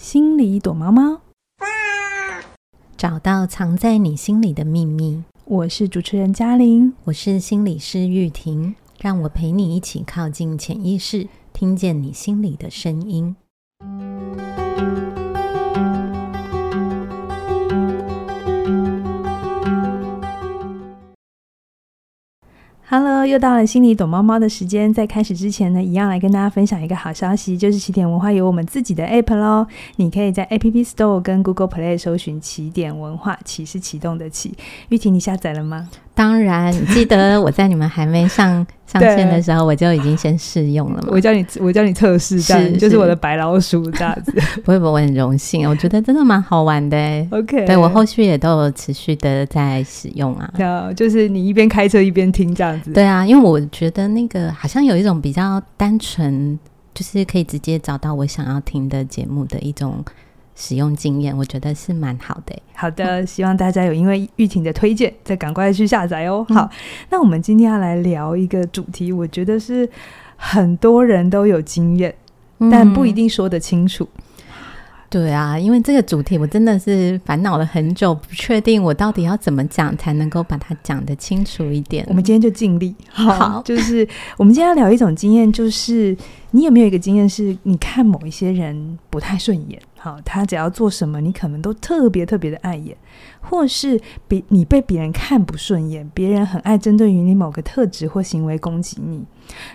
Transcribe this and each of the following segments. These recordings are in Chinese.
心里躲猫猫，找到藏在你心里的秘密。我是主持人嘉玲，我是心理师玉婷，让我陪你一起靠近潜意识，听见你心里的声音。又到了心里躲猫猫的时间。在开始之前呢，一样来跟大家分享一个好消息，就是起点文化有我们自己的 App 喽。你可以在 App Store 跟 Google Play 搜寻“起点文化”，起是启动的起。玉婷，你下载了吗？当然，你记得我在你们还没上 上线的时候，我就已经先试用了嘛。我叫你，我叫你测试，这样是就是我的白老鼠这样子。不会 不会，我很荣幸，我觉得真的蛮好玩的。OK，对我后续也都有持续的在使用啊。对啊，就是你一边开车一边听这样子。对啊，因为我觉得那个好像有一种比较单纯，就是可以直接找到我想要听的节目的一种。使用经验，我觉得是蛮好的。好的，希望大家有因为玉婷的推荐，再赶快去下载哦。好，嗯、那我们今天要来聊一个主题，我觉得是很多人都有经验，嗯、但不一定说得清楚。对啊，因为这个主题我真的是烦恼了很久，不确定我到底要怎么讲才能够把它讲得清楚一点。我们今天就尽力。好，好就是我们今天要聊一种经验，就是你有没有一个经验，是你看某一些人不太顺眼，好，他只要做什么，你可能都特别特别的碍眼，或是比你被别人看不顺眼，别人很爱针对于你某个特质或行为攻击你。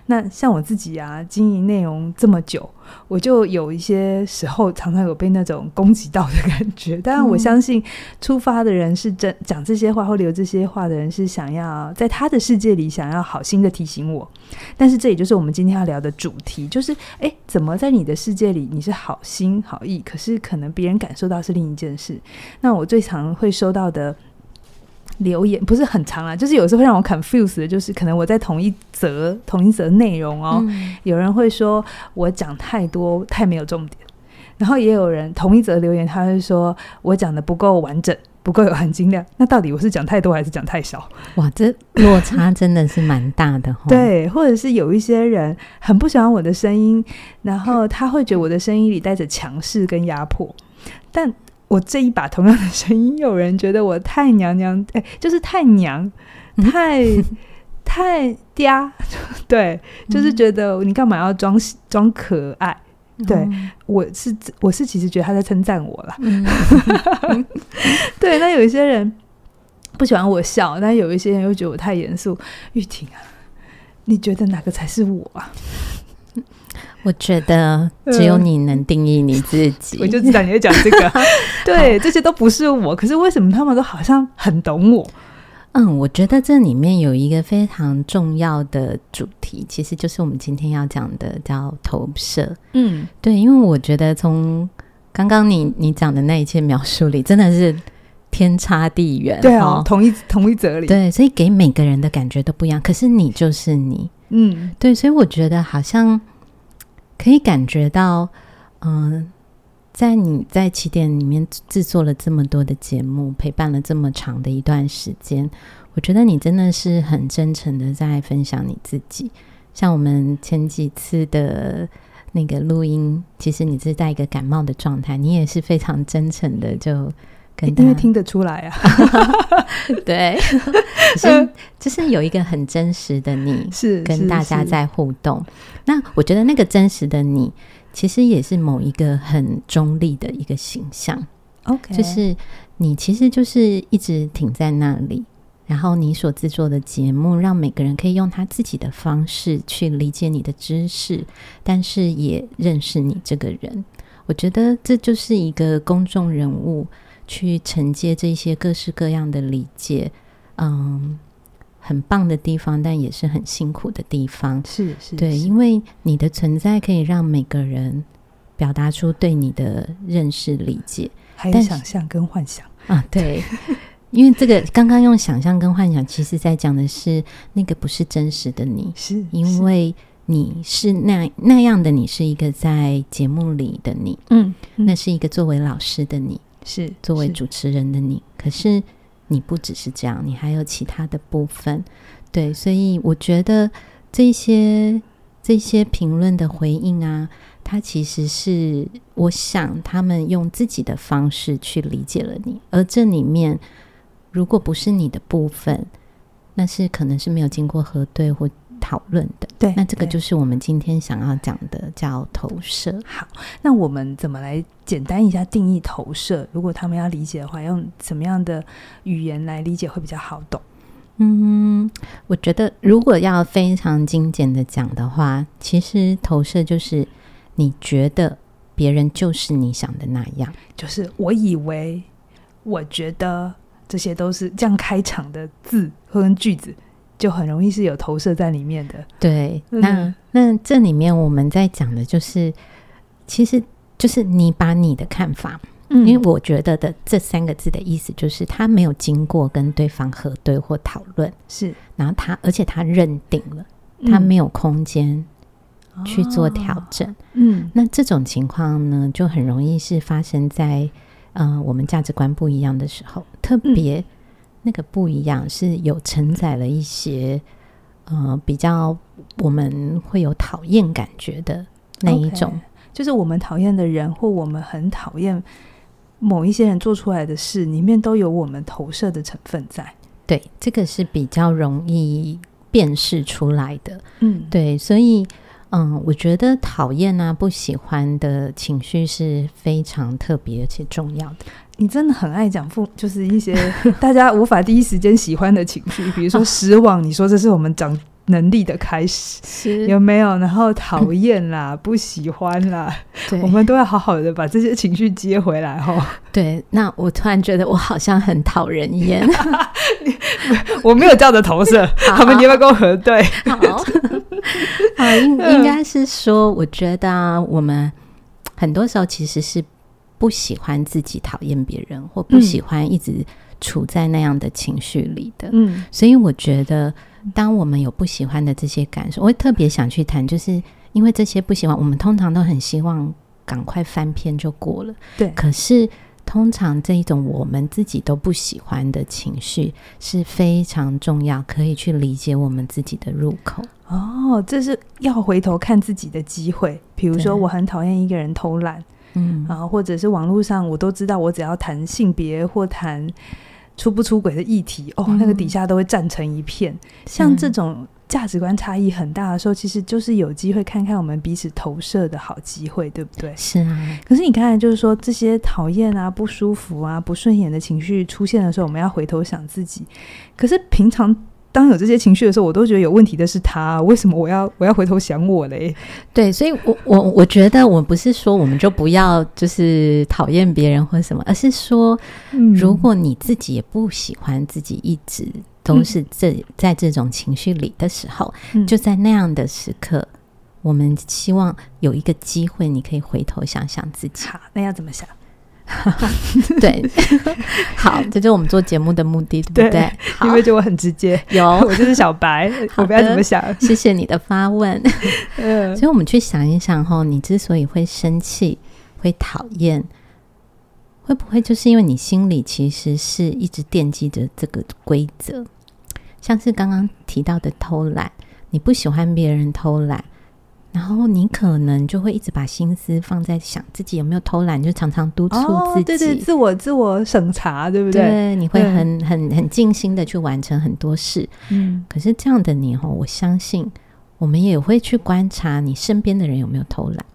那像我自己啊，经营内容这么久，我就有一些时候常常有被那种攻击到的感觉。当然，我相信出发的人是真讲这些话或留这些话的人是想要在他的世界里想要好心的提醒我。但是这也就是我们今天要聊的主题，就是诶，怎么在你的世界里你是好心好意，可是可能别人感受到是另一件事。那我最常会收到的。留言不是很长啊，就是有时候会让我 confuse 的，就是可能我在同一则同一则内容哦，嗯、有人会说我讲太多太没有重点，然后也有人同一则留言，他会说我讲的不够完整，不够有含金量。那到底我是讲太多还是讲太少？哇，这落差真的是蛮大的。对，或者是有一些人很不喜欢我的声音，然后他会觉得我的声音里带着强势跟压迫，但。我这一把同样的声音，有人觉得我太娘娘，哎，就是太娘，太、嗯、太嗲，对，就是觉得你干嘛要装装可爱？对、嗯、我是我是其实觉得他在称赞我啦。嗯、对，那有一些人不喜欢我笑，但有一些人又觉得我太严肃。玉婷啊，你觉得哪个才是我啊？我觉得只有你能定义你自己。我就知道你会讲这个。对，这些都不是我。可是为什么他们都好像很懂我？嗯，我觉得这里面有一个非常重要的主题，其实就是我们今天要讲的，叫投射。嗯，对，因为我觉得从刚刚你你讲的那一切描述里，真的是天差地远。对啊，同一同一则理。对，所以给每个人的感觉都不一样。可是你就是你。嗯，对，所以我觉得好像。可以感觉到，嗯、在你在起点里面制作了这么多的节目，陪伴了这么长的一段时间，我觉得你真的是很真诚的在分享你自己。像我们前几次的那个录音，其实你是在一个感冒的状态，你也是非常真诚的就。因为听得出来啊，对，是就是有一个很真实的你，是跟大家在互动。那我觉得那个真实的你，其实也是某一个很中立的一个形象。OK，就是你其实就是一直挺在那里，然后你所制作的节目，让每个人可以用他自己的方式去理解你的知识，但是也认识你这个人。我觉得这就是一个公众人物。去承接这些各式各样的理解，嗯，很棒的地方，但也是很辛苦的地方。是是，对，因为你的存在可以让每个人表达出对你的认识、理解，还有想象跟幻想啊。对，因为这个刚刚用想象跟幻想，其实在讲的是那个不是真实的你，是因为你是那那样的，你是一个在节目里的你，嗯，嗯，那是一个作为老师的你。是作为主持人的你，可是你不只是这样，你还有其他的部分，对，所以我觉得这些这些评论的回应啊，它其实是我想他们用自己的方式去理解了你，而这里面如果不是你的部分，那是可能是没有经过核对或。讨论的，对，那这个就是我们今天想要讲的，叫投射。好，那我们怎么来简单一下定义投射？如果他们要理解的话，用什么样的语言来理解会比较好懂？嗯，我觉得如果要非常精简的讲的话，其实投射就是你觉得别人就是你想的那样，就是我以为、我觉得这些都是这样开场的字或跟句子。就很容易是有投射在里面的。对，那那这里面我们在讲的就是，其实就是你把你的看法，嗯，因为我觉得的这三个字的意思就是他没有经过跟对方核对或讨论，是，然后他而且他认定了，他没有空间去做调整，嗯，哦，那这种情况呢，就很容易是发生在呃我们价值观不一样的时候，特别。那个不一样，是有承载了一些呃比较我们会有讨厌感觉的那一种，okay, 就是我们讨厌的人或我们很讨厌某一些人做出来的事，里面都有我们投射的成分在。对，这个是比较容易辨识出来的。嗯，对，所以嗯，我觉得讨厌啊、不喜欢的情绪是非常特别而且重要的。你真的很爱讲负，就是一些 大家无法第一时间喜欢的情绪，比如说失望。你说这是我们长能力的开始，有没有？然后讨厌啦，不喜欢啦，我们都要好好的把这些情绪接回来哈。对，那我突然觉得我好像很讨人厌，我没有这样的投射，他们你要不要跟我核对？好，好，应应该是说，我觉得啊，我们很多时候其实是。不喜欢自己讨厌别人，或不喜欢一直处在那样的情绪里的。嗯，所以我觉得，当我们有不喜欢的这些感受，我会特别想去谈，就是因为这些不喜欢，我们通常都很希望赶快翻篇就过了。对，可是通常这一种我们自己都不喜欢的情绪是非常重要，可以去理解我们自己的入口。哦，这是要回头看自己的机会。比如说，我很讨厌一个人偷懒。嗯，啊，或者是网络上，我都知道，我只要谈性别或谈出不出轨的议题，哦，那个底下都会站成一片。嗯、像这种价值观差异很大的时候，其实就是有机会看看我们彼此投射的好机会，对不对？是啊。可是你看，就是说这些讨厌啊、不舒服啊、不顺眼的情绪出现的时候，我们要回头想自己。可是平常。当有这些情绪的时候，我都觉得有问题的是他，为什么我要我要回头想我嘞？对，所以我我我觉得我不是说我们就不要就是讨厌别人或什么，而是说，如果你自己也不喜欢自己一直都是这在这种情绪里的时候，嗯，就在那样的时刻，我们希望有一个机会，你可以回头想想自己。好，那要怎么想？对，好，这就是我们做节目的目的，对不对？因为就我很直接，有 我就是小白，我不要怎么想。谢谢你的发问。嗯，所以我们去想一想，哈，你之所以会生气、会讨厌，会不会就是因为你心里其实是一直惦记着这个规则？像是刚刚提到的偷懒，你不喜欢别人偷懒。然后你可能就会一直把心思放在想自己有没有偷懒，就常常督促自己，哦、对对，自我自我审查，对不对？对，你会很很很尽心的去完成很多事。嗯，可是这样的你哦，我相信我们也会去观察你身边的人有没有偷懒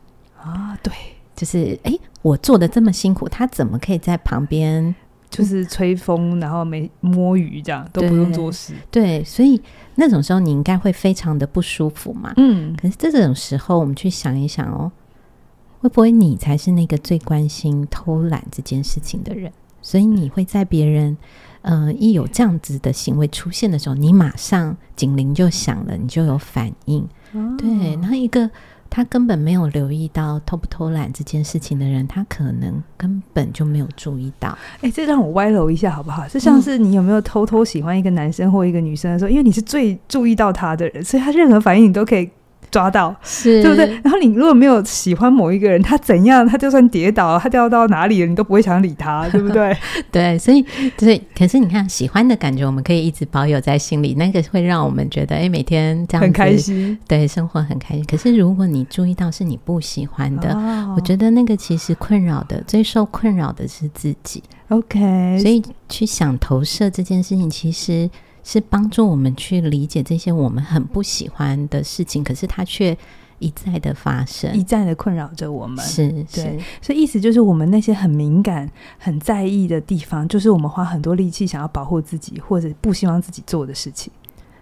啊。对，就是哎，我做的这么辛苦，他怎么可以在旁边？就是吹风，然后没摸鱼，这样都不用做事。对，所以那种时候你应该会非常的不舒服嘛。嗯，可是这种时候，我们去想一想哦，会不会你才是那个最关心偷懒这件事情的人？所以你会在别人呃一有这样子的行为出现的时候，你马上警铃就响了，你就有反应。哦、对，然后一个。他根本没有留意到偷不偷懒这件事情的人，他可能根本就没有注意到。哎、这让我歪楼一下好不好？就像是你有没有偷偷喜欢一个男生或一个女生的时候，因为你是最注意到他的人，所以他任何反应你都可以抓到，是对不对？然后你如果没有喜欢某一个人，他怎样，他就算跌倒，他掉到哪里了，你都不会想理他，对不对？对，所以对，可是你看，喜欢的感觉我们可以一直保有在心里，那个会让我们觉得，哎，每天这样很开心，对，生活很开心。可是如果你注意到是你不喜欢的，哦、我觉得那个其实困扰的最受困扰的是自己。OK，所以去想投射这件事情，其实是帮助我们去理解这些我们很不喜欢的事情，可是它却一再的发生，一再的困扰着我们。是，对是，所以意思就是，我们那些很敏感、很在意的地方，就是我们花很多力气想要保护自己，或者不希望自己做的事情。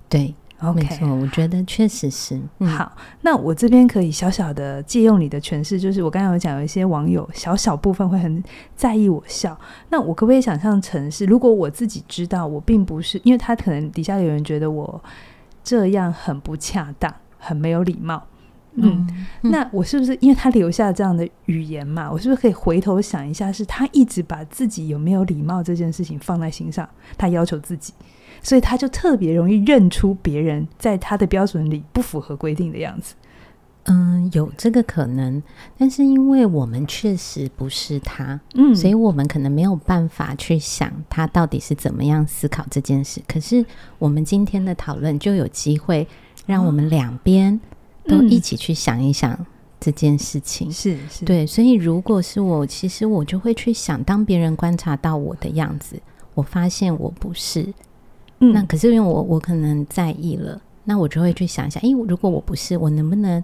对。没错，我觉得确实是、嗯。好，那我这边可以小小的借用你的诠释，就是我刚才有讲，有一些网友小小部分会很在意我笑。那我可不可以想象成是，如果我自己知道我并不是，因为他可能底下有人觉得我这样很不恰当，很没有礼貌。嗯，嗯，那我是不是因为他留下这样的语言嘛？我是不是可以回头想一下，是他一直把自己有没有礼貌这件事情放在心上，他要求自己。所以他就特别容易认出别人在他的标准里不符合规定的样子。嗯，有这个可能，但是因为我们确实不是他，嗯，所以我们可能没有办法去想他到底是怎么样思考这件事。可是我们今天的讨论就有机会让我们两边都一起去想一想这件事情。是是，对。所以如果是我，其实我就会去想，当别人观察到我的样子，我发现我不是。嗯，那可是因为我我可能在意了，那我就会去想一下，因为如果我不是，我能不能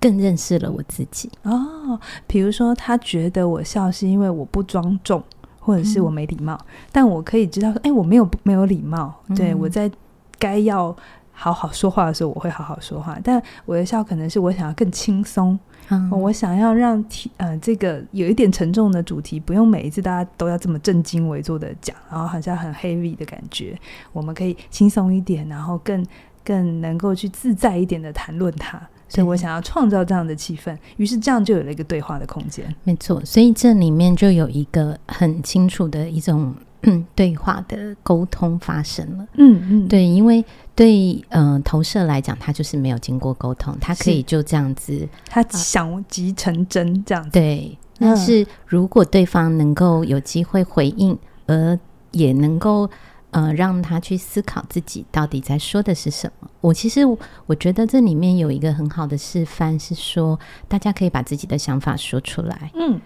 更认识了我自己？哦，比如说他觉得我笑是因为我不庄重，或者是我没礼貌，嗯，但我可以知道说，哎，我没有没有礼貌，对，我在该要好好说话的时候，我会好好说话，但我的笑可能是我想要更轻松。嗯、我想要让题呃这个有一点沉重的主题，不用每一次大家都要这么正襟危坐的讲，然后好像很 heavy 的感觉，我们可以轻松一点，然后更更能够去自在一点的谈论它。所以我想要创造这样的气氛，于是这样就有了一个对话的空间。没错，所以这里面就有一个很清楚的一种。嗯，对话的沟通发生了。嗯嗯，对，因为对嗯、呃、投射来讲，他就是没有经过沟通，他可以就这样子，他想即成真这样子。对，但是如果对方能够有机会回应，而也能够呃让他去思考自己到底在说的是什么，我其实我觉得这里面有一个很好的示范是说，大家可以把自己的想法说出来。嗯。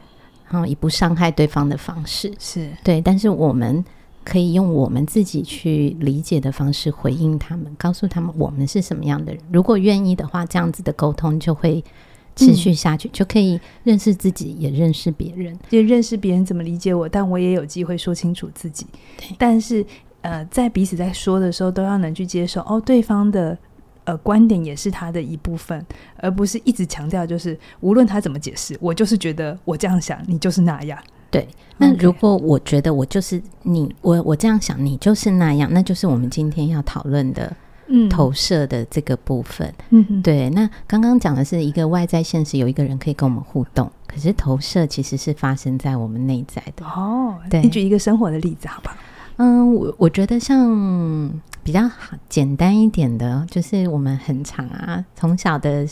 然后以不伤害对方的方式是对，但是我们可以用我们自己去理解的方式回应他们，告诉他们我们是什么样的人。如果愿意的话，这样子的沟通就会持续下去，嗯、就可以认识自己，也认识别人，就认识别人怎么理解我，但我也有机会说清楚自己。但是呃，在彼此在说的时候，都要能去接受哦，对方的。呃，观点也是他的一部分，而不是一直强调，就是无论他怎么解释，我就是觉得我这样想，你就是那样。对，那如果我觉得我就是你，我我这样想，你就是那样，那就是我们今天要讨论的，嗯，投射的这个部分。嗯，对。那刚刚讲的是一个外在现实，有一个人可以跟我们互动，可是投射其实是发生在我们内在的。哦，对，你举一个生活的例子，好不好？嗯，我我觉得像。比较好简单一点的，就是我们很常啊，从小的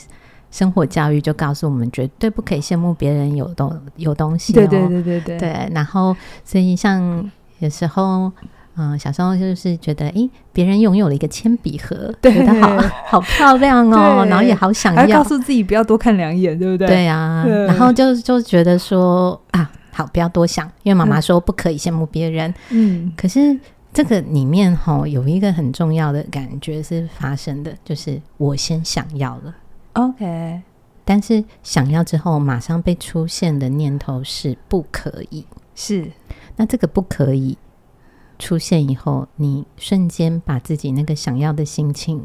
生活教育就告诉我们，绝对不可以羡慕别人有东有东西、哦。对对对对对。对，然后所以像有时候，嗯、呃，小时候就是觉得，诶，别人拥有了一个铅笔盒，觉得好 好漂亮哦，然后也好想要，告诉自己不要多看两眼，对不对？对啊，对然后就就觉得说啊，好，不要多想，因为妈妈说不可以羡慕别人。嗯，可是。这个里面哈有一个很重要的感觉是发生的，就是我先想要了，OK，但是想要之后马上被出现的念头是不可以，是，那这个不可以出现以后，你瞬间把自己那个想要的心情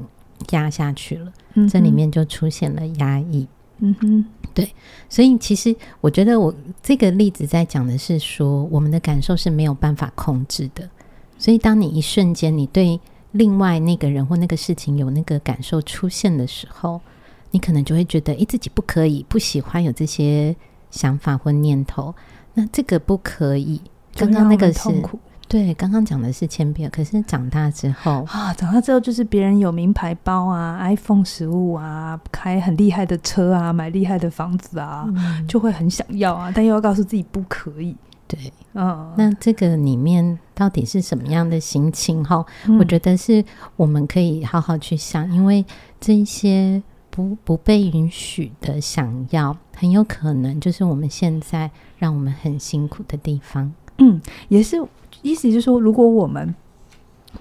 压下去了，嗯，这里面就出现了压抑，嗯哼，对，所以其实我觉得我这个例子在讲的是说，我们的感受是没有办法控制的。所以，当你一瞬间你对另外那个人或那个事情有那个感受出现的时候，你可能就会觉得，诶，自己不可以，不喜欢有这些想法或念头。那这个不可以，刚刚那个是对，刚刚讲的是铅笔，可是长大之后啊，长大之后就是别人有名牌包啊、iPhone 十五啊、开很厉害的车啊、买厉害的房子啊，嗯、就会很想要啊，但又要告诉自己不可以。对，嗯，那这个里面到底是什么样的心情？哈、嗯，我觉得是我们可以好好去想，因为这些不不被允许的想要，很有可能就是我们现在让我们很辛苦的地方。嗯，也是，意思就是说，如果我们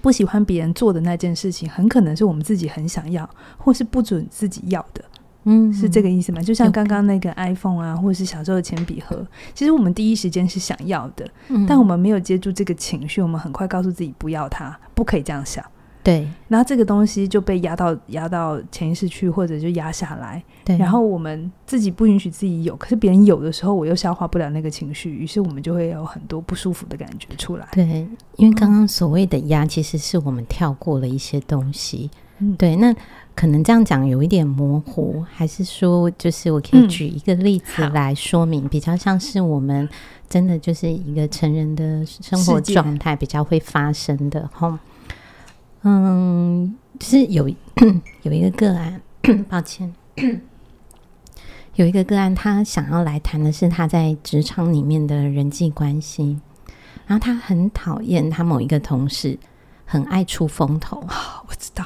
不喜欢别人做的那件事情，很可能是我们自己很想要，或是不准自己要的。嗯，是这个意思吗？就像刚刚那个 iPhone 啊，或者是小时候的铅笔盒，其实我们第一时间是想要的，嗯，但我们没有接住这个情绪，我们很快告诉自己不要它，不可以这样想。对，然后这个东西就被压到压到潜意识去，或者就压下来。对，然后我们自己不允许自己有，可是别人有的时候，我又消化不了那个情绪，于是我们就会有很多不舒服的感觉出来。对，因为刚刚所谓的压，其实是我们跳过了一些东西。嗯，对，那可能这样讲有一点模糊，还是说，就是我可以举一个例子来说明，嗯，比较像是我们真的就是一个成人的生活状态比较会发生的哈。嗯，就是有 有一个个案，抱歉，有一个个案，他想要来谈的是他在职场里面的人际关系，然后他很讨厌他某一个同事，很爱出风头。我知道，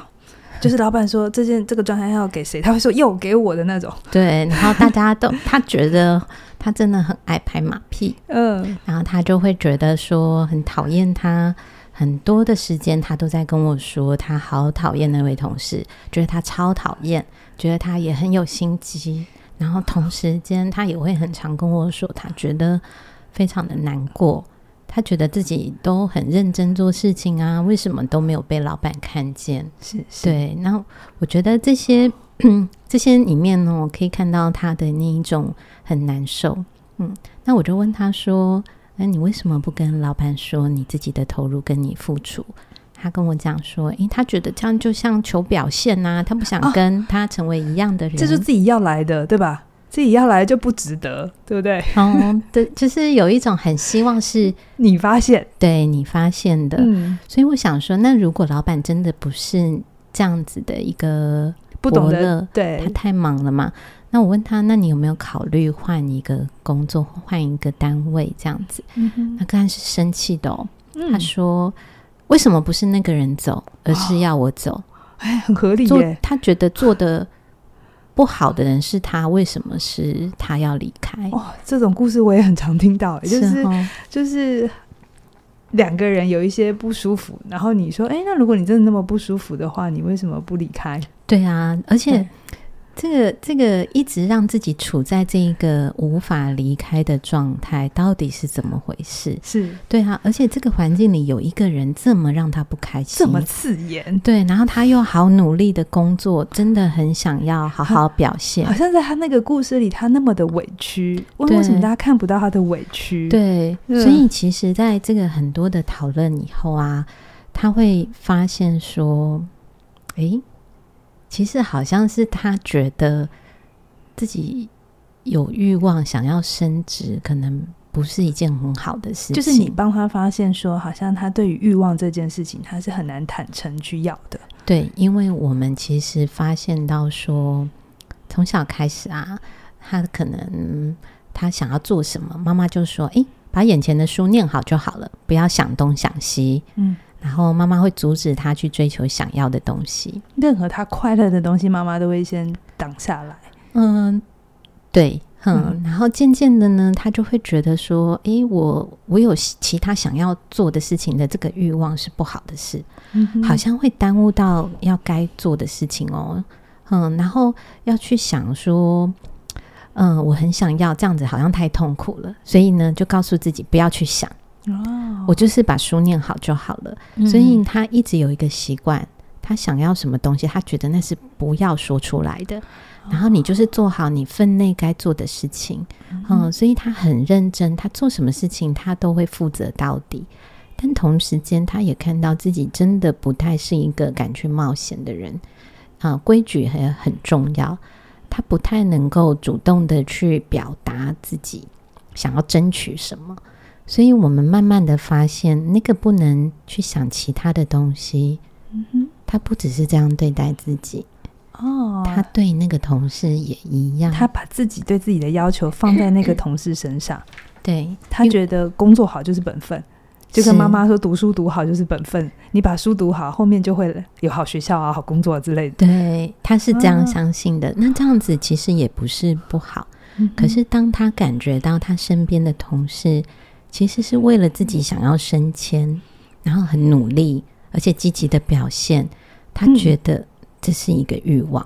就是老板说这件这个专案要给谁，他会说又给我的那种。对，然后大家都他觉得他真的很爱拍马屁，嗯，然后他就会觉得说很讨厌他。很多的时间，他都在跟我说，他好讨厌那位同事，觉得他超讨厌，觉得他也很有心机。然后同时间，他也会很常跟我说，他觉得非常的难过，他觉得自己都很认真做事情啊，为什么都没有被老板看见？是，是对。然后我觉得这些 这些里面呢，我可以看到他的那一种很难受。嗯，那我就问他说。那你为什么不跟老板说你自己的投入跟你付出？他跟我讲说，诶，他觉得这样就像求表现呐、啊，他不想跟他成为一样的人，哦、这是自己要来的，对吧？自己要来就不值得，对不对？哦，对，就是有一种很希望是 你发现，对你发现的。嗯，所以我想说，那如果老板真的不是这样子的一个不懂得，对，他太忙了嘛。那我问他，那你有没有考虑换一个工作，换一个单位这样子？嗯、他刚才是生气的哦、嗯。他说：“为什么不是那个人走，而是要我走？”哎、哦，很合理耶。他觉得做的不好的人是他，为什么是他要离开？哦，这种故事我也很常听到，就是，就是两个人有一些不舒服，然后你说：“哎，那如果你真的那么不舒服的话，你为什么不离开？”对啊，而且。这个这个一直让自己处在这一个无法离开的状态，到底是怎么回事？是对啊，而且这个环境里有一个人这么让他不开心，这么刺眼，对，然后他又好努力的工作，真的很想要好好表现，好像在他那个故事里，他那么的委屈，为什么大家看不到他的委屈？对，所以其实在这个很多的讨论以后啊，他会发现说，诶。其实好像是他觉得自己有欲望，想要升职，可能不是一件很好的事情。就是你帮他发现说，好像他对于欲望这件事情，他是很难坦诚去要的。对，因为我们其实发现到说，从小开始啊，他可能他想要做什么，妈妈就说：“诶，把眼前的书念好就好了，不要想东想西。”嗯。然后妈妈会阻止他去追求想要的东西，任何他快乐的东西，妈妈都会先挡下来。嗯，对，嗯。嗯，然后渐渐的呢，他就会觉得说：“诶，我我有其他想要做的事情的这个欲望是不好的事，嗯，好像会耽误到要该做的事情哦。”嗯，然后要去想说：“嗯，我很想要这样子，好像太痛苦了。”所以呢，就告诉自己不要去想。哦，我就是把书念好就好了。嗯，所以他一直有一个习惯，他想要什么东西，他觉得那是不要说出来的。然后你就是做好你分内该做的事情。嗯，嗯，所以他很认真，他做什么事情他都会负责到底。但同时间，他也看到自己真的不太是一个敢去冒险的人。啊，规矩也很重要，他不太能够主动的去表达自己想要争取什么。所以我们慢慢的发现，那个不能去想其他的东西。嗯哼，他不只是这样对待自己哦，他对那个同事也一样。他把自己对自己的要求放在那个 同事身上，对，他觉得工作好就是本分，就跟妈妈说读书读好就是本分，你把书读好，后面就会有好学校啊、好工作之类的。对，他是这样相信的。那这样子其实也不是不好，可是当他感觉到他身边的同事。其实是为了自己想要升迁，然后很努力，而且积极的表现。他觉得这是一个欲望，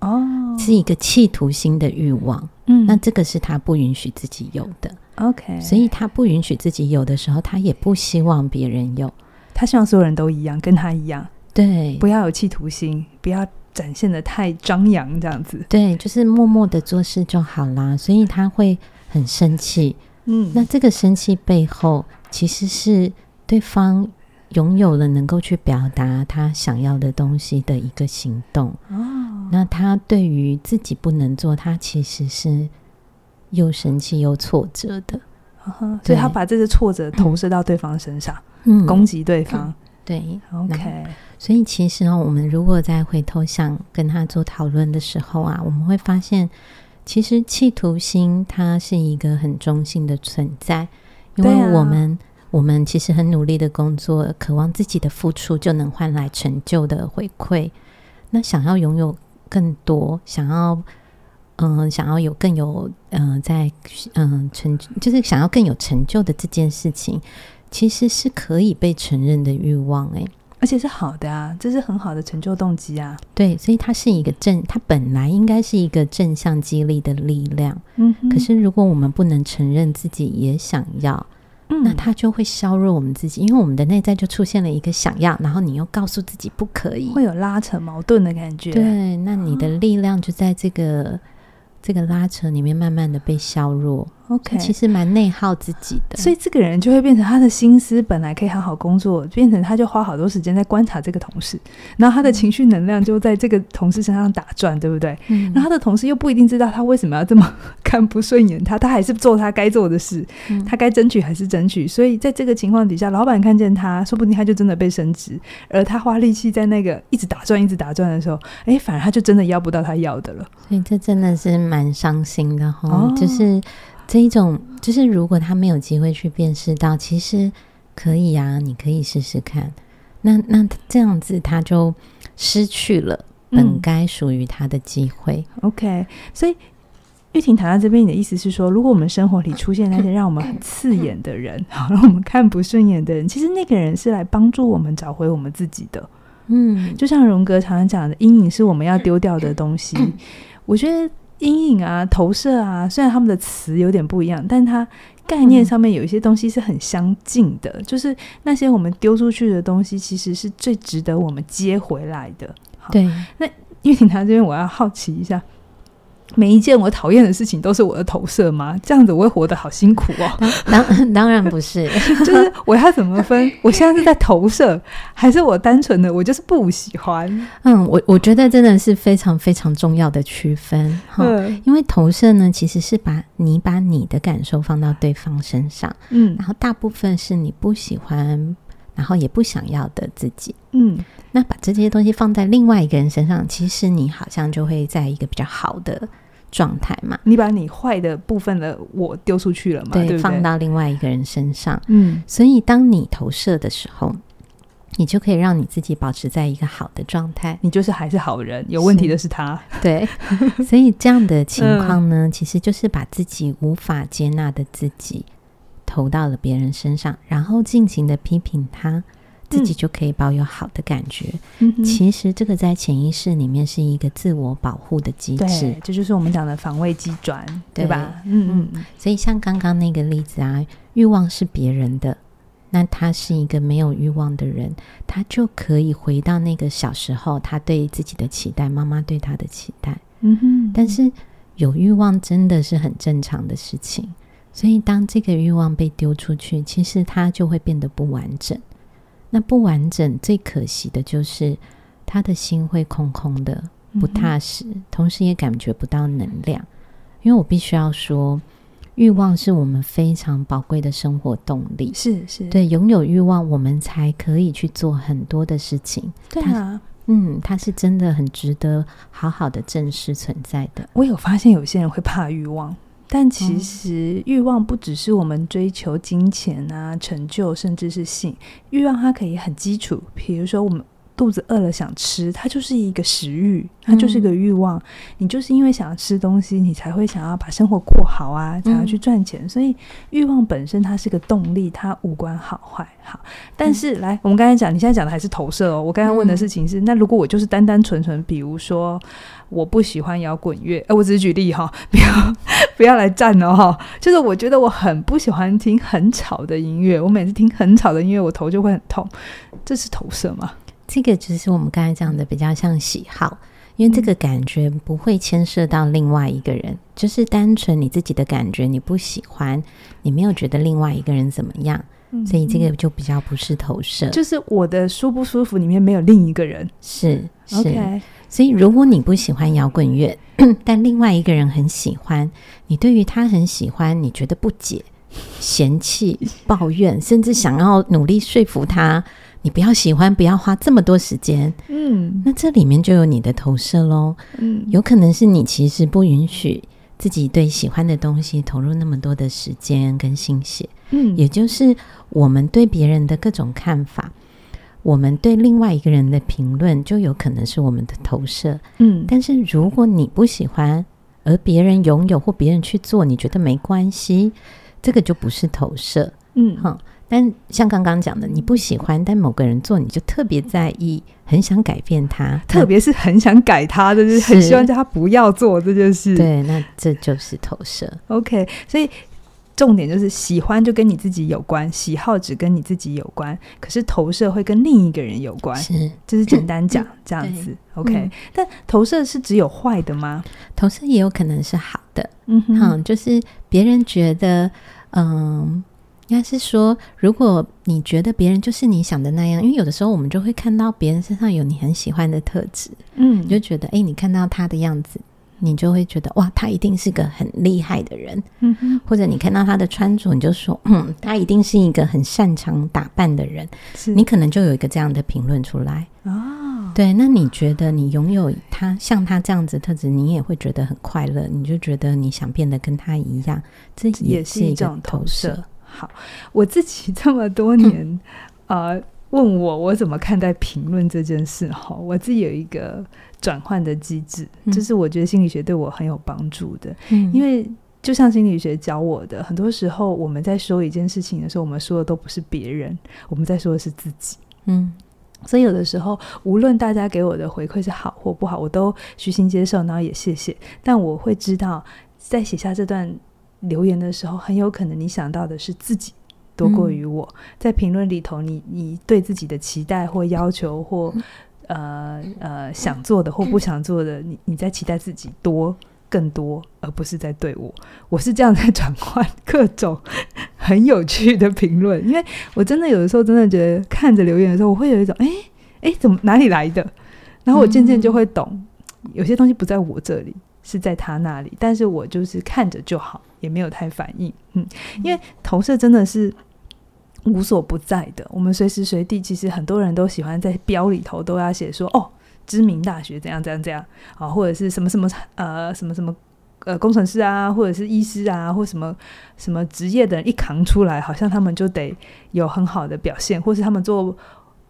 哦、嗯，是一个企图心的欲望。嗯，那这个是他不允许自己有的。OK，所以他不允许自己有的时候，他也不希望别人有。他希望所有人都一样，跟他一样。对，不要有企图心，不要展现的太张扬，这样子。对，就是默默的做事就好啦。所以他会很生气。嗯，那这个生气背后，其实是对方拥有了能够去表达他想要的东西的一个行动。哦，那他对于自己不能做，他其实是又生气又挫折的。哦，所以他把这个挫折投射到对方身上，嗯，攻击对方。嗯，对，OK。所以其实哦，我们如果再回头想跟他做讨论的时候啊，我们会发现。其实企图心它是一个很中性的存在，因为我们、啊、我们其实很努力的工作，渴望自己的付出就能换来成就的回馈。那想要拥有更多，想要嗯、呃，想要有更有嗯、呃，在嗯、呃、成就是想要更有成就的这件事情，其实是可以被承认的欲望、欸。诶。而且是好的啊，这是很好的成就动机啊。对，所以它是一个正，它本来应该是一个正向激励的力量。嗯，可是如果我们不能承认自己也想要，嗯，那它就会削弱我们自己，因为我们的内在就出现了一个想要，然后你又告诉自己不可以，会有拉扯矛盾的感觉。对，那你的力量就在这个、嗯、这个拉扯里面慢慢的被削弱。OK，其实蛮内耗自己的，所以这个人就会变成他的心思本来可以好好工作，变成他就花好多时间在观察这个同事，然后他的情绪能量就在这个同事身上打转，对不对？嗯，然后他的同事又不一定知道他为什么要这么 看不顺眼他，他还是做他该做的事，嗯，他该争取还是争取。所以在这个情况底下，老板看见他，说不定他就真的被升职，而他花力气在那个一直打转、一直打转的时候，哎，反而他就真的要不到他要的了。所以这真的是蛮伤心的哈，哦，就是。这一种就是，如果他没有机会去辨识到，其实可以啊，你可以试试看。那那这样子，他就失去了本该属于他的机会。嗯、OK，所以玉婷谈到这边，你的意思是说，如果我们生活里出现那些让我们很刺眼的人，好 让我们看不顺眼的人，其实那个人是来帮助我们找回我们自己的。嗯，就像荣格常常讲的，阴影是我们要丢掉的东西。我觉得。阴影啊，投射啊，虽然他们的词有点不一样，但它概念上面有一些东西是很相近的。嗯、就是那些我们丢出去的东西，其实是最值得我们接回来的。对，那玉婷她这边，我要好奇一下。每一件我讨厌的事情都是我的投射吗？这样子我会活得好辛苦哦。当当然不是，就是我要怎么分？我现在是在投射，还是我单纯的我就是不喜欢？嗯，我我觉得真的是非常非常重要的区分哈。因为投射呢，其实是把你把你的感受放到对方身上，嗯，然后大部分是你不喜欢，然后也不想要的自己，嗯，那把这些东西放在另外一个人身上，其实你好像就会在一个比较好的。状态嘛，你把你坏的部分的我丢出去了嘛？对，对对放到另外一个人身上。嗯，所以当你投射的时候，你就可以让你自己保持在一个好的状态。你就是还是好人，有问题的是他。对，所以这样的情况呢，嗯，其实就是把自己无法接纳的自己投到了别人身上，然后尽情的批评他。自己就可以保有好的感觉。嗯，其实这个在潜意识里面是一个自我保护的机制，这就是我们讲的防卫机转，对吧？嗯嗯。所以像刚刚那个例子啊，欲望是别人的，那他是一个没有欲望的人，他就可以回到那个小时候他对自己的期待，妈妈对他的期待。嗯哼。但是有欲望真的是很正常的事情，所以当这个欲望被丢出去，其实他就会变得不完整。那不完整，最可惜的就是他的心会空空的，不踏实，嗯、同时也感觉不到能量。因为我必须要说，欲望是我们非常宝贵的生活动力。是是，对，拥有欲望，我们才可以去做很多的事情。对啊，嗯，它是真的很值得好好的正视存在的。我有发现有些人会怕欲望。但其实欲望不只是我们追求金钱啊、成就，甚至是性欲望，它可以很基础。比如说，我们肚子饿了想吃，它就是一个食欲，它就是一个欲望。嗯、你就是因为想要吃东西，你才会想要把生活过好啊，才要去赚钱。嗯、所以欲望本身它是个动力，它无关好坏。好，但是、嗯、来，我们刚才讲，你现在讲的还是投射哦。我刚刚问的事情是，嗯、那如果我就是单单纯纯，比如说。我不喜欢摇滚乐，哎，我只是举例哈，不要 不要来战哦哈。就是我觉得我很不喜欢听很吵的音乐，我每次听很吵的音乐，我头就会很痛。这是投射吗？这个只是我们刚才讲的比较像喜好，因为这个感觉不会牵涉到另外一个人，嗯、就是单纯你自己的感觉，你不喜欢，你没有觉得另外一个人怎么样，嗯、所以这个就比较不是投射。就是我的舒不舒服里面没有另一个人，是，是 OK。所以，如果你不喜欢摇滚乐，但另外一个人很喜欢，你对于他很喜欢，你觉得不解、嫌弃、抱怨，甚至想要努力说服他，你不要喜欢，不要花这么多时间。嗯，那这里面就有你的投射喽。嗯，有可能是你其实不允许自己对喜欢的东西投入那么多的时间跟心血。嗯，也就是我们对别人的各种看法。我们对另外一个人的评论，就有可能是我们的投射。嗯，但是如果你不喜欢，而别人拥有或别人去做，你觉得没关系，这个就不是投射。嗯，哈。但像刚刚讲的，你不喜欢，但某个人做，你就特别在意，很想改变他，特别是很想改他，就是很希望叫他不要做这件事。对，那这就是投射。OK，所以。重点就是喜欢就跟你自己有关，喜好只跟你自己有关，可是投射会跟另一个人有关。是，就是简单讲这样子。OK，嗯，但投射是只有坏的吗？投射也有可能是好的。嗯哼，嗯，就是别人觉得，嗯，应该是说，如果你觉得别人就是你想的那样，因为有的时候我们就会看到别人身上有你很喜欢的特质，嗯，你就觉得，哎，你看到他的样子。你就会觉得哇，他一定是个很厉害的人，嗯哼，或者你看到他的穿着，你就说，嗯，他一定是一个很擅长打扮的人，你可能就有一个这样的评论出来哦。对，那你觉得你拥有他像他这样子特质，你也会觉得很快乐，你就觉得你想变得跟他一样，这也是一种投射。好，我自己这么多年，嗯、呃，问我我怎么看待评论这件事哈，我自己有一个。转换的机制，这是我觉得心理学对我很有帮助的。嗯，因为就像心理学教我的，很多时候我们在说一件事情的时候，我们说的都不是别人，我们在说的是自己。嗯，所以有的时候，无论大家给我的回馈是好或不好，我都虚心接受，然后也谢谢。但我会知道，在写下这段留言的时候，很有可能你想到的是自己多过于我。嗯，在评论里头，你你对自己的期待或要求或。呃呃，想做的或不想做的，你你在期待自己多更多，而不是在对我。我是这样在转换各种 很有趣的评论，因为我真的有的时候真的觉得看着留言的时候，我会有一种哎哎，怎么哪里来的？然后我渐渐就会懂，有些东西不在我这里，是在他那里，但是我就是看着就好，也没有太反应。嗯，因为投射真的是。无所不在的，我们随时随地，其实很多人都喜欢在标里头都要写说哦，知名大学怎样怎样怎样啊，或者是什么什么呃什么什么呃工程师啊，或者是医师啊，或什么什么职业的人一扛出来，好像他们就得有很好的表现，或是他们做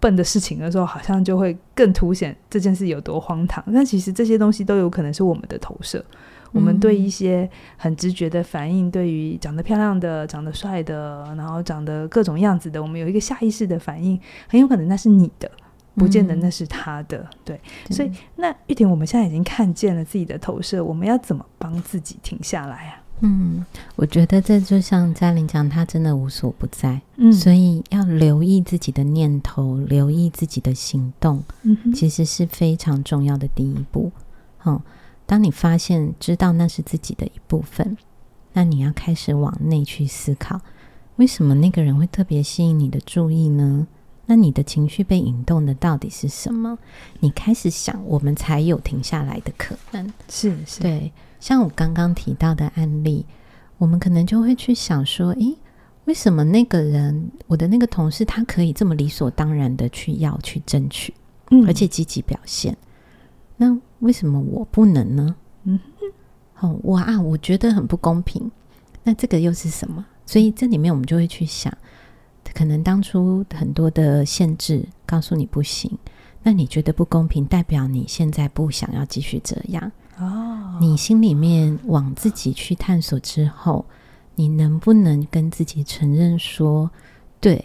笨的事情的时候，好像就会更凸显这件事有多荒唐。但其实这些东西都有可能是我们的投射。我们对一些很直觉的反应，对于长得漂亮的、长得帅的，然后长得各种样子的，我们有一个下意识的反应，很有可能那是你的，不见得那是他的。嗯、对，所以那玉婷，我们现在已经看见了自己的投射，我们要怎么帮自己停下来啊？嗯，我觉得这就像嘉玲讲，他真的无所不在，嗯，所以要留意自己的念头，留意自己的行动，嗯，其实是非常重要的第一步，嗯当你发现、知道那是自己的一部分，那你要开始往内去思考，为什么那个人会特别吸引你的注意呢？那你的情绪被引动的到底是什么？你开始想，我们才有停下来的可能。是是，对。像我刚刚提到的案例，我们可能就会去想说，诶，为什么那个人，我的那个同事，他可以这么理所当然的去要去争取，嗯，而且积极表现，那为什么我不能呢？嗯，好，我啊，我觉得很不公平。那这个又是什么？所以这里面我们就会去想，可能当初很多的限制告诉你不行，那你觉得不公平，代表你现在不想要继续这样。哦，你心里面往自己去探索之后，你能不能跟自己承认说，对，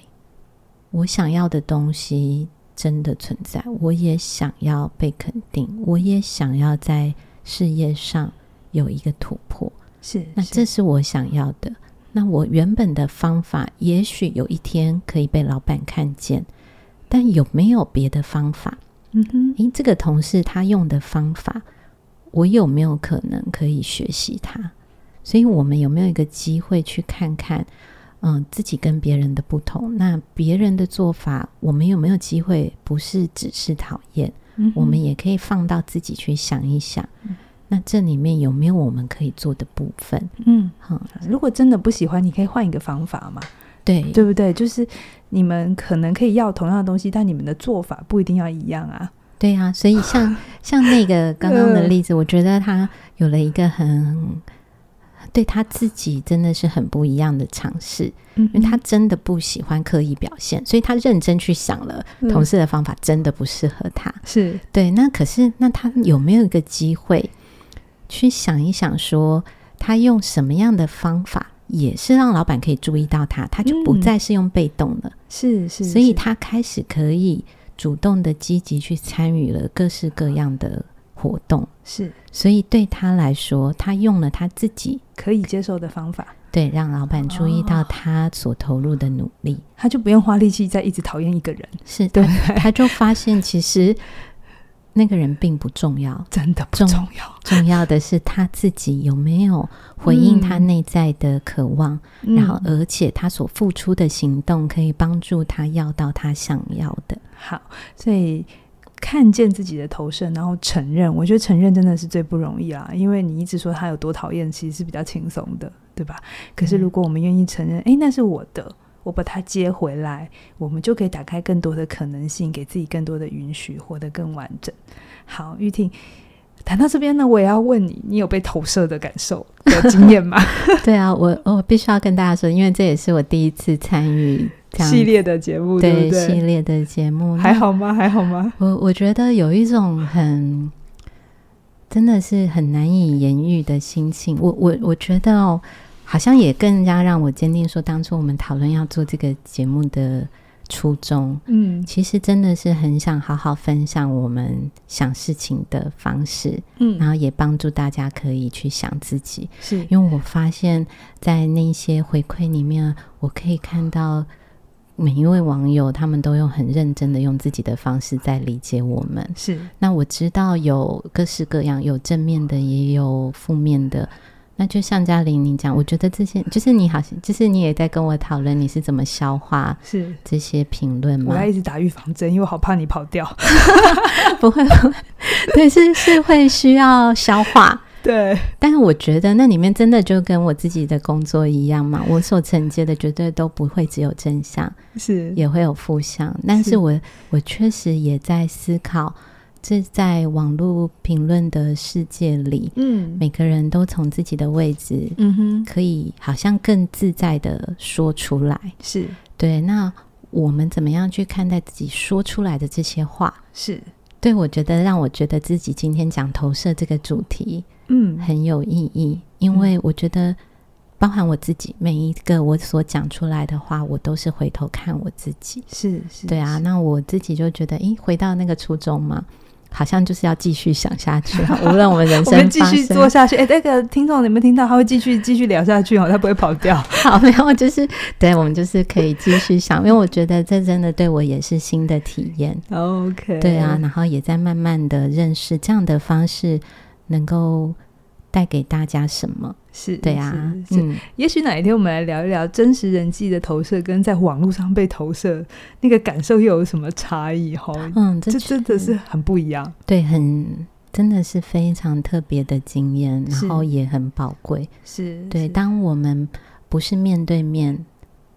我想要的东西真的存在，我也想要被肯定，我也想要在事业上有一个突破。是，那这是我想要的。那我原本的方法，也许有一天可以被老板看见，但有没有别的方法？嗯哼，诶，这个同事他用的方法。我有没有可能可以学习他？所以我们有没有一个机会去看看，嗯、呃，自己跟别人的不同？那别人的做法，我们有没有机会？不是只是讨厌，嗯、我们也可以放到自己去想一想。嗯、那这里面有没有我们可以做的部分？嗯，好。如果真的不喜欢，你可以换一个方法嘛？对，对不对？就是你们可能可以要同样的东西，但你们的做法不一定要一样啊。对啊，所以像像那个刚刚的 例子，我觉得他有了一个很对他自己真的是很不一样的尝试，因为他真的不喜欢刻意表现，所以他认真去想了同事的方法，真的不适合他。是。对，那可是那他有没有一个机会去想一想，说他用什么样的方法，也是让老板可以注意到他，他就不再是用被动的，是是，所以他开始可以。主动的、积极去参与了各式各样的活动，是，所以对他来说，他用了他自己可以接受的方法，对，让老板注意到他所投入的努力，哦、他就不用花力气再一直讨厌一个人，是对，他就发现其实那个人并不重要，真的不重要，重要的是他自己有没有回应他内在的渴望，嗯、然后而且他所付出的行动可以帮助他要到他想要的。好，所以看见自己的投射，然后承认，我觉得承认真的是最不容易啦。因为你一直说他有多讨厌，其实是比较轻松的，对吧？可是如果我们愿意承认，哎、嗯，那是我的，我把它接回来，我们就可以打开更多的可能性，给自己更多的允许，活得更完整。好，玉婷，谈到这边呢，我也要问你，你有被投射的感受的经验吗？对啊，我我必须要跟大家说，因为这也是我第一次参与。系列的节目，对，系列的节目还好吗？还好吗？我我觉得有一种很，真的是很难以言喻的心情。我我我觉得哦，好像也更加让我坚定说，当初我们讨论要做这个节目的初衷，嗯，其实真的是很想好好分享我们想事情的方式，嗯，然后也帮助大家可以去想自己，是因为我发现，在那些回馈里面，我可以看到。每一位网友，他们都用很认真的用自己的方式在理解我们。是，那我知道有各式各样，有正面的，也有负面的。那就像嘉玲你讲，我觉得这些就是你好像，就是你也在跟我讨论你是怎么消化是这些评论吗？我要一直打预防针，因为我好怕你跑掉。不会，不会，对，是是会需要消化。对，但是我觉得那里面真的就跟我自己的工作一样嘛，我所承接的绝对都不会只有正向，是也会有负向。但是我是我确实也在思考，这在网络评论的世界里，嗯，每个人都从自己的位置，嗯哼，可以好像更自在的说出来，是对。那我们怎么样去看待自己说出来的这些话？是对，我觉得让我觉得自己今天讲投射这个主题。嗯，很有意义，因为我觉得，包含我自己每一个我所讲出来的话，我都是回头看我自己，是是，对啊，那我自己就觉得，诶，回到那个初衷嘛，好像就是要继续想下去，无论我们人生，我们继续做下去。哎，那个听众，你们听到他会继续继续聊下去哦，他不会跑掉。好，没有，就是对，我们就是可以继续想，因为我觉得这真的对我也是新的体验。OK，对啊，然后也在慢慢的认识这样的方式。能够带给大家什么？是对啊，是，是，嗯，也许哪一天我们来聊一聊真实人际的投射，跟在网络上被投射那个感受又有什么差异？哈，嗯，这，真的是很不一样。对，很真的是非常特别的经验，然后也很宝贵。是对，当我们不是面对面，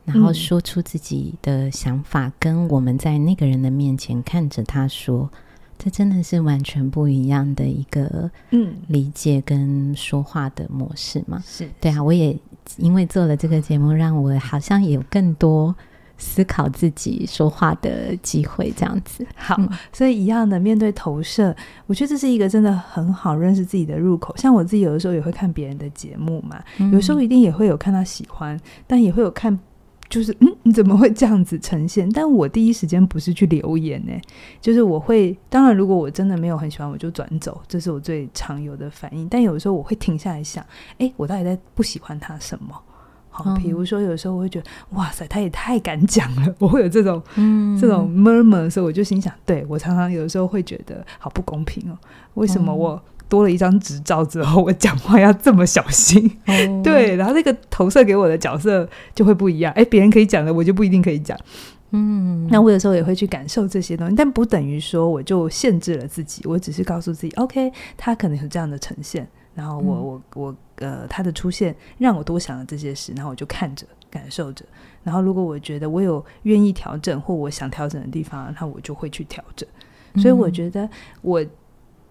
然后说出自己的想法，嗯、跟我们在那个人的面前看着他说，这真的是完全不一样的一个嗯理解跟说话的模式嘛。是对啊，我也因为做了这个节目，让我好像有更多。思考自己说话的机会，这样子好。嗯、所以一样的面对投射，我觉得这是一个真的很好认识自己的入口。像我自己有的时候也会看别人的节目嘛，嗯、有时候一定也会有看到喜欢，但也会有看，就是嗯，你怎么会这样子呈现？但我第一时间不是去留言呢、欸，就是我会，当然如果我真的没有很喜欢，我就转走，这是我最常有的反应。但有的时候我会停下来想，哎，我到底在不喜欢他什么？好，比如说有时候我会觉得，哇塞，他也太敢讲了，我会有这种、嗯、这种 murmur 的时候，我就心想，对，我常常有的时候会觉得好不公平哦，为什么我多了一张执照之后，我讲话要这么小心？嗯、对，然后那个投射给我的角色就会不一样，哎，别人可以讲的，我就不一定可以讲。嗯，那我有时候也会去感受这些东西，但不等于说我就限制了自己，我只是告诉自己，OK，他可能有这样的呈现。然后我、嗯、我我呃，他的出现让我多想了这些事，然后我就看着感受着。然后如果我觉得我有愿意调整或我想调整的地方，那我就会去调整。所以我觉得我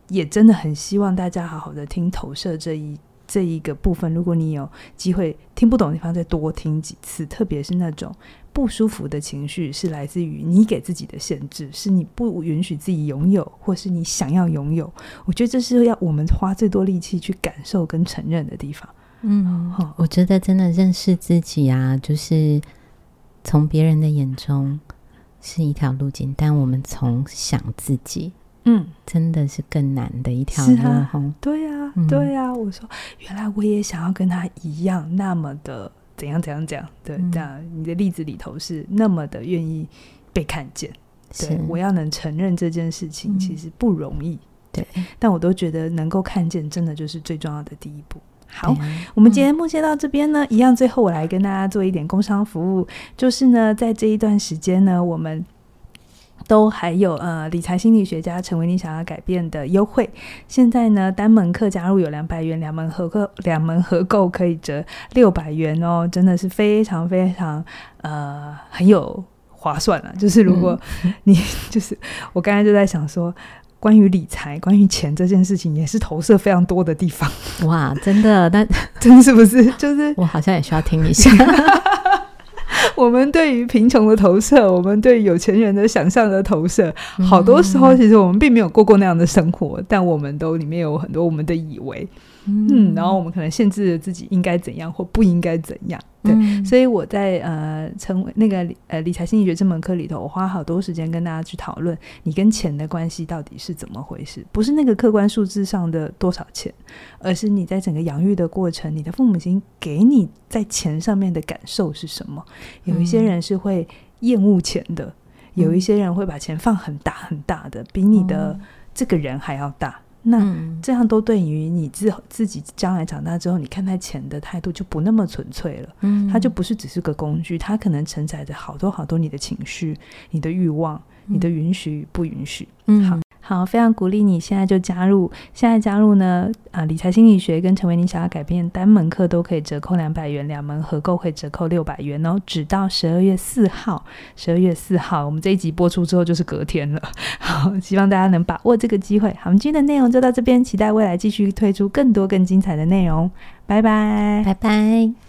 也真的很希望大家好好的听投射这一这一个部分。如果你有机会听不懂的地方，再多听几次，特别是那种。不舒服的情绪是来自于你给自己的限制，是你不允许自己拥有，或是你想要拥有。我觉得这是要我们花最多力气去感受跟承认的地方。嗯，好，我觉得真的认识自己啊，就是从别人的眼中是一条路径，但我们从想自己，嗯，真的是更难的一条路。啊对呀、啊，对呀、啊。嗯、我说，原来我也想要跟他一样，那么的。怎样怎样怎样？对，这样你的例子里头是那么的愿意被看见。对，是我要能承认这件事情其实不容易。嗯、对，但我都觉得能够看见，真的就是最重要的第一步。好，啊、我们节目先到这边呢，嗯、一样，最后我来跟大家做一点工商服务，就是呢，在这一段时间呢，我们。都还有呃，理财心理学家成为你想要改变的优惠。现在呢，单门课加入有两百元，两门合购两门合购可以折六百元哦，真的是非常非常呃很有划算了。就是如果你、嗯、就是我刚才就在想说，关于理财、关于钱这件事情，也是投射非常多的地方。哇，真的，但 真是不是？就是我好像也需要听一下。我们对于贫穷的投射，我们对有钱人的想象的投射，好多时候其实我们并没有过过那样的生活，但我们都里面有很多我们的以为。嗯，然后我们可能限制了自己应该怎样或不应该怎样，对，嗯、所以我在呃成为那个呃理财心理学这门课里头，我花好多时间跟大家去讨论你跟钱的关系到底是怎么回事，不是那个客观数字上的多少钱，而是你在整个养育的过程，你的父母亲给你在钱上面的感受是什么？有一些人是会厌恶钱的，嗯、有一些人会把钱放很大很大的，比你的这个人还要大。那这样都对于你自自己将来长大之后，你看待钱的态度就不那么纯粹了。嗯，它就不是只是个工具，它可能承载着好多好多你的情绪、你的欲望、你的允许与不允许。嗯，好。好，非常鼓励你现在就加入。现在加入呢，啊，理财心理学跟成为你想要改变单门课都可以折扣两百元，两门合购会折扣六百元哦，直到十二月四号。十二月四号，我们这一集播出之后就是隔天了。好，希望大家能把握这个机会。好，我们今天的内容就到这边，期待未来继续推出更多更精彩的内容。拜拜，拜拜。